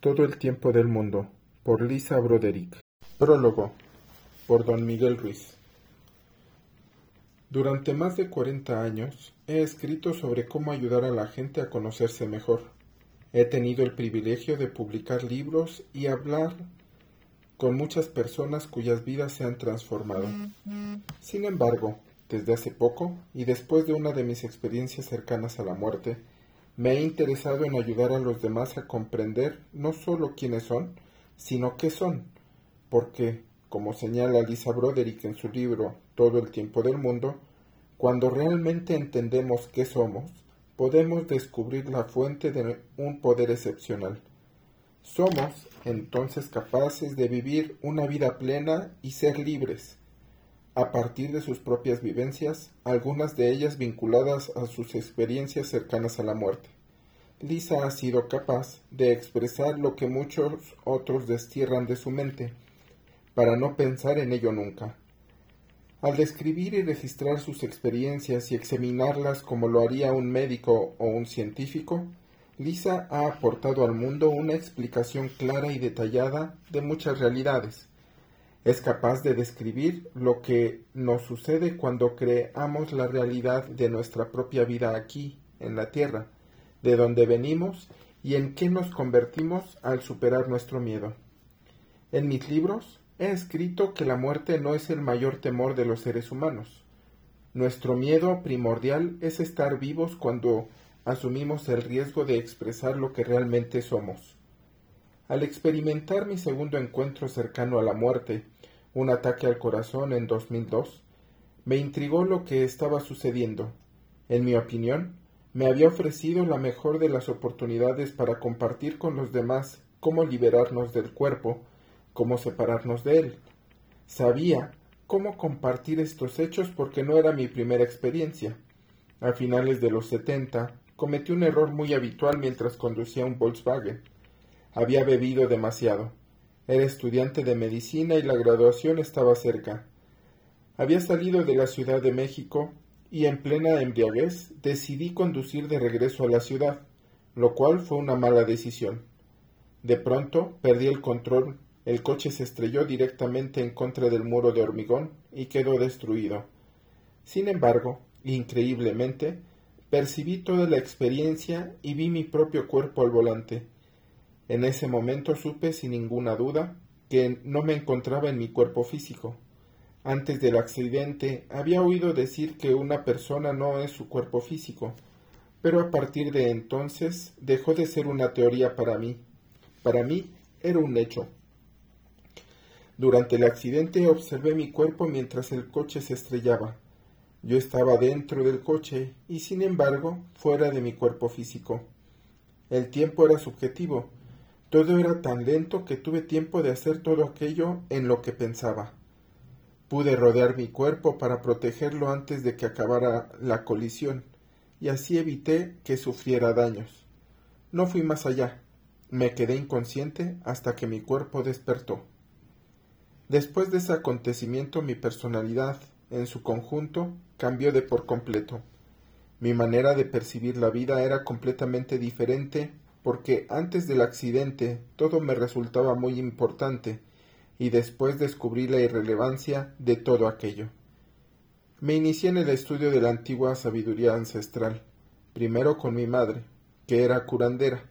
Todo el tiempo del mundo, por Lisa Broderick. Prólogo, por Don Miguel Ruiz. Durante más de cuarenta años he escrito sobre cómo ayudar a la gente a conocerse mejor. He tenido el privilegio de publicar libros y hablar con muchas personas cuyas vidas se han transformado. Sin embargo, desde hace poco, y después de una de mis experiencias cercanas a la muerte, me he interesado en ayudar a los demás a comprender no solo quiénes son, sino qué son, porque, como señala Lisa Broderick en su libro Todo el tiempo del mundo, cuando realmente entendemos qué somos, podemos descubrir la fuente de un poder excepcional. Somos entonces capaces de vivir una vida plena y ser libres, a partir de sus propias vivencias, algunas de ellas vinculadas a sus experiencias cercanas a la muerte. Lisa ha sido capaz de expresar lo que muchos otros destierran de su mente, para no pensar en ello nunca. Al describir y registrar sus experiencias y examinarlas como lo haría un médico o un científico, Lisa ha aportado al mundo una explicación clara y detallada de muchas realidades, es capaz de describir lo que nos sucede cuando creamos la realidad de nuestra propia vida aquí, en la Tierra, de donde venimos y en qué nos convertimos al superar nuestro miedo. En mis libros he escrito que la muerte no es el mayor temor de los seres humanos. Nuestro miedo primordial es estar vivos cuando asumimos el riesgo de expresar lo que realmente somos. Al experimentar mi segundo encuentro cercano a la muerte, un ataque al corazón en 2002, me intrigó lo que estaba sucediendo. En mi opinión, me había ofrecido la mejor de las oportunidades para compartir con los demás cómo liberarnos del cuerpo, cómo separarnos de él. Sabía cómo compartir estos hechos porque no era mi primera experiencia. A finales de los setenta cometí un error muy habitual mientras conducía un Volkswagen. Había bebido demasiado. Era estudiante de medicina y la graduación estaba cerca. Había salido de la Ciudad de México y en plena embriaguez decidí conducir de regreso a la ciudad, lo cual fue una mala decisión. De pronto perdí el control, el coche se estrelló directamente en contra del muro de hormigón y quedó destruido. Sin embargo, increíblemente, percibí toda la experiencia y vi mi propio cuerpo al volante. En ese momento supe sin ninguna duda que no me encontraba en mi cuerpo físico. Antes del accidente había oído decir que una persona no es su cuerpo físico, pero a partir de entonces dejó de ser una teoría para mí. Para mí era un hecho. Durante el accidente observé mi cuerpo mientras el coche se estrellaba. Yo estaba dentro del coche y sin embargo fuera de mi cuerpo físico. El tiempo era subjetivo, todo era tan lento que tuve tiempo de hacer todo aquello en lo que pensaba. Pude rodear mi cuerpo para protegerlo antes de que acabara la colisión, y así evité que sufriera daños. No fui más allá. Me quedé inconsciente hasta que mi cuerpo despertó. Después de ese acontecimiento mi personalidad, en su conjunto, cambió de por completo. Mi manera de percibir la vida era completamente diferente porque antes del accidente todo me resultaba muy importante y después descubrí la irrelevancia de todo aquello. Me inicié en el estudio de la antigua sabiduría ancestral, primero con mi madre, que era curandera,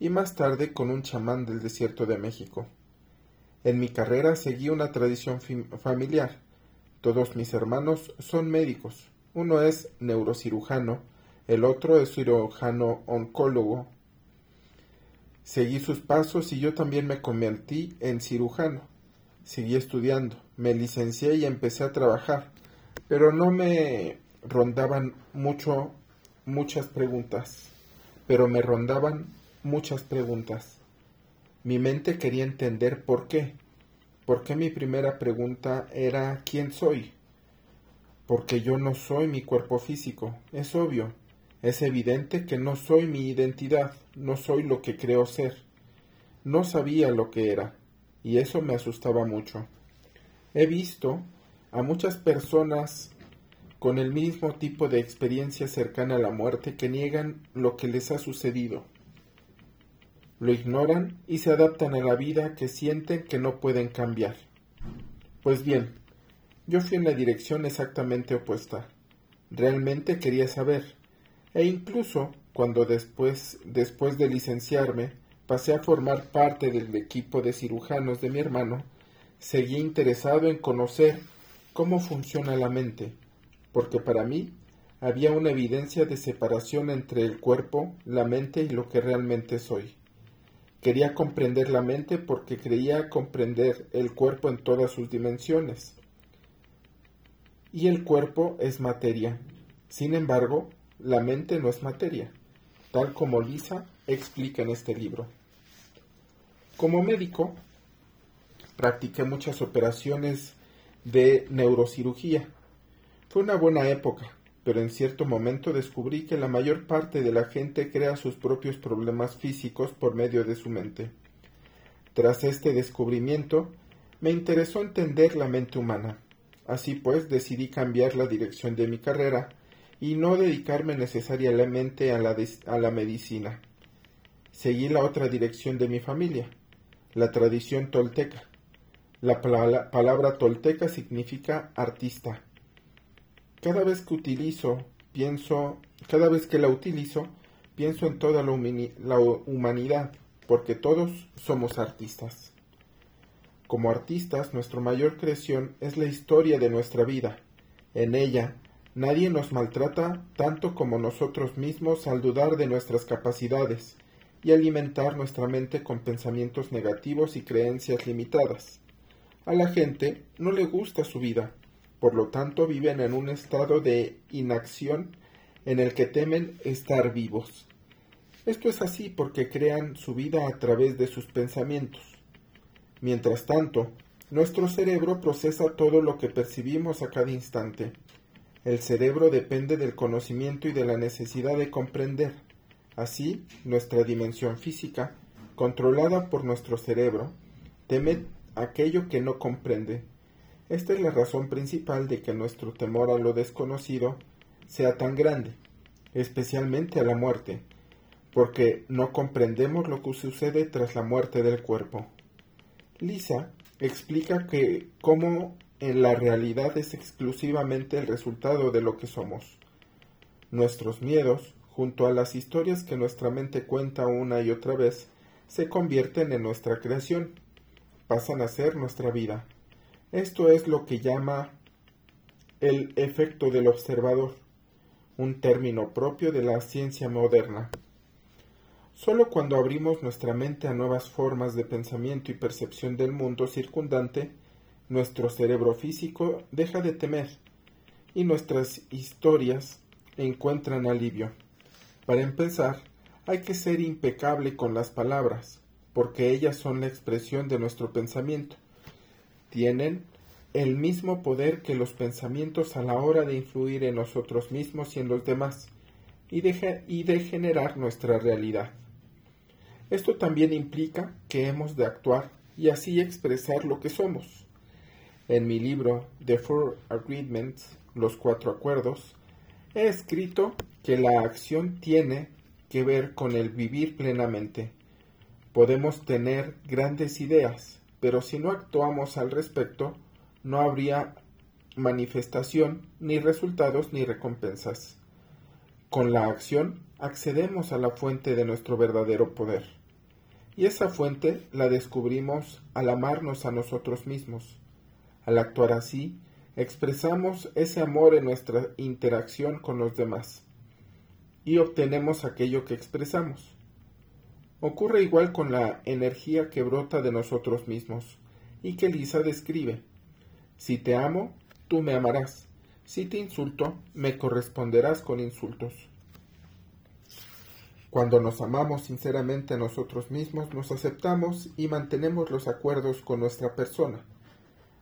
y más tarde con un chamán del desierto de México. En mi carrera seguí una tradición familiar. Todos mis hermanos son médicos. Uno es neurocirujano, el otro es cirujano oncólogo Seguí sus pasos y yo también me convertí en cirujano. Seguí estudiando, me licencié y empecé a trabajar, pero no me rondaban mucho muchas preguntas, pero me rondaban muchas preguntas. Mi mente quería entender por qué. ¿Por qué mi primera pregunta era ¿quién soy? Porque yo no soy mi cuerpo físico, es obvio. Es evidente que no soy mi identidad, no soy lo que creo ser. No sabía lo que era, y eso me asustaba mucho. He visto a muchas personas con el mismo tipo de experiencia cercana a la muerte que niegan lo que les ha sucedido. lo ignoran y se adaptan a la vida que sienten que no pueden cambiar. Pues bien, yo fui en la dirección exactamente opuesta. Realmente quería saber, e incluso cuando después, después de licenciarme, pasé a formar parte del equipo de cirujanos de mi hermano, seguí interesado en conocer cómo funciona la mente, porque para mí había una evidencia de separación entre el cuerpo, la mente y lo que realmente soy. Quería comprender la mente porque creía comprender el cuerpo en todas sus dimensiones. Y el cuerpo es materia. Sin embargo, la mente no es materia, tal como Lisa explica en este libro. Como médico, practiqué muchas operaciones de neurocirugía. Fue una buena época, pero en cierto momento descubrí que la mayor parte de la gente crea sus propios problemas físicos por medio de su mente. Tras este descubrimiento, me interesó entender la mente humana. Así pues, decidí cambiar la dirección de mi carrera y no dedicarme necesariamente a la, a la medicina. Seguí la otra dirección de mi familia, la tradición tolteca. La palabra tolteca significa artista cada vez que utilizo, pienso, cada vez que la utilizo, pienso en toda la, la humanidad, porque todos somos artistas. Como artistas, nuestra mayor creación es la historia de nuestra vida. En ella, nadie nos maltrata tanto como nosotros mismos al dudar de nuestras capacidades y alimentar nuestra mente con pensamientos negativos y creencias limitadas. A la gente no le gusta su vida, por lo tanto viven en un estado de inacción en el que temen estar vivos. Esto es así porque crean su vida a través de sus pensamientos. Mientras tanto, nuestro cerebro procesa todo lo que percibimos a cada instante. El cerebro depende del conocimiento y de la necesidad de comprender. Así, nuestra dimensión física, controlada por nuestro cerebro, teme aquello que no comprende esta es la razón principal de que nuestro temor a lo desconocido sea tan grande, especialmente a la muerte, porque no comprendemos lo que sucede tras la muerte del cuerpo. Lisa explica que cómo en la realidad es exclusivamente el resultado de lo que somos. Nuestros miedos, junto a las historias que nuestra mente cuenta una y otra vez, se convierten en nuestra creación, pasan a ser nuestra vida. Esto es lo que llama el efecto del observador, un término propio de la ciencia moderna. Solo cuando abrimos nuestra mente a nuevas formas de pensamiento y percepción del mundo circundante, nuestro cerebro físico deja de temer y nuestras historias encuentran alivio. Para empezar, hay que ser impecable con las palabras, porque ellas son la expresión de nuestro pensamiento tienen el mismo poder que los pensamientos a la hora de influir en nosotros mismos y en los demás, y de, y de generar nuestra realidad. Esto también implica que hemos de actuar y así expresar lo que somos. En mi libro The Four Agreements, los cuatro acuerdos, he escrito que la acción tiene que ver con el vivir plenamente. Podemos tener grandes ideas, pero si no actuamos al respecto, no habría manifestación, ni resultados, ni recompensas. Con la acción accedemos a la fuente de nuestro verdadero poder. Y esa fuente la descubrimos al amarnos a nosotros mismos. Al actuar así, expresamos ese amor en nuestra interacción con los demás y obtenemos aquello que expresamos. Ocurre igual con la energía que brota de nosotros mismos y que Lisa describe. Si te amo, tú me amarás. Si te insulto, me corresponderás con insultos. Cuando nos amamos sinceramente a nosotros mismos, nos aceptamos y mantenemos los acuerdos con nuestra persona.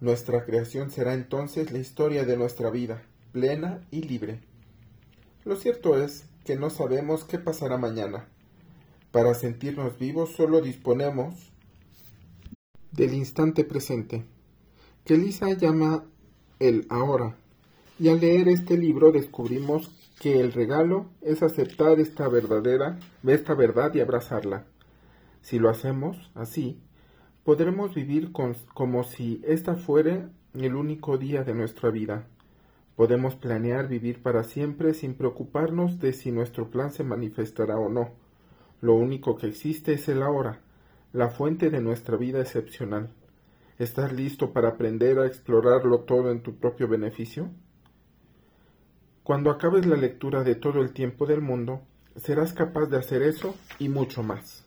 Nuestra creación será entonces la historia de nuestra vida, plena y libre. Lo cierto es que no sabemos qué pasará mañana, para sentirnos vivos solo disponemos del instante presente, que Lisa llama el ahora. Y al leer este libro descubrimos que el regalo es aceptar esta verdadera, esta verdad y abrazarla. Si lo hacemos así, podremos vivir como si esta fuera el único día de nuestra vida. Podemos planear vivir para siempre sin preocuparnos de si nuestro plan se manifestará o no. Lo único que existe es el ahora, la fuente de nuestra vida excepcional. ¿Estás listo para aprender a explorarlo todo en tu propio beneficio? Cuando acabes la lectura de todo el tiempo del mundo, serás capaz de hacer eso y mucho más.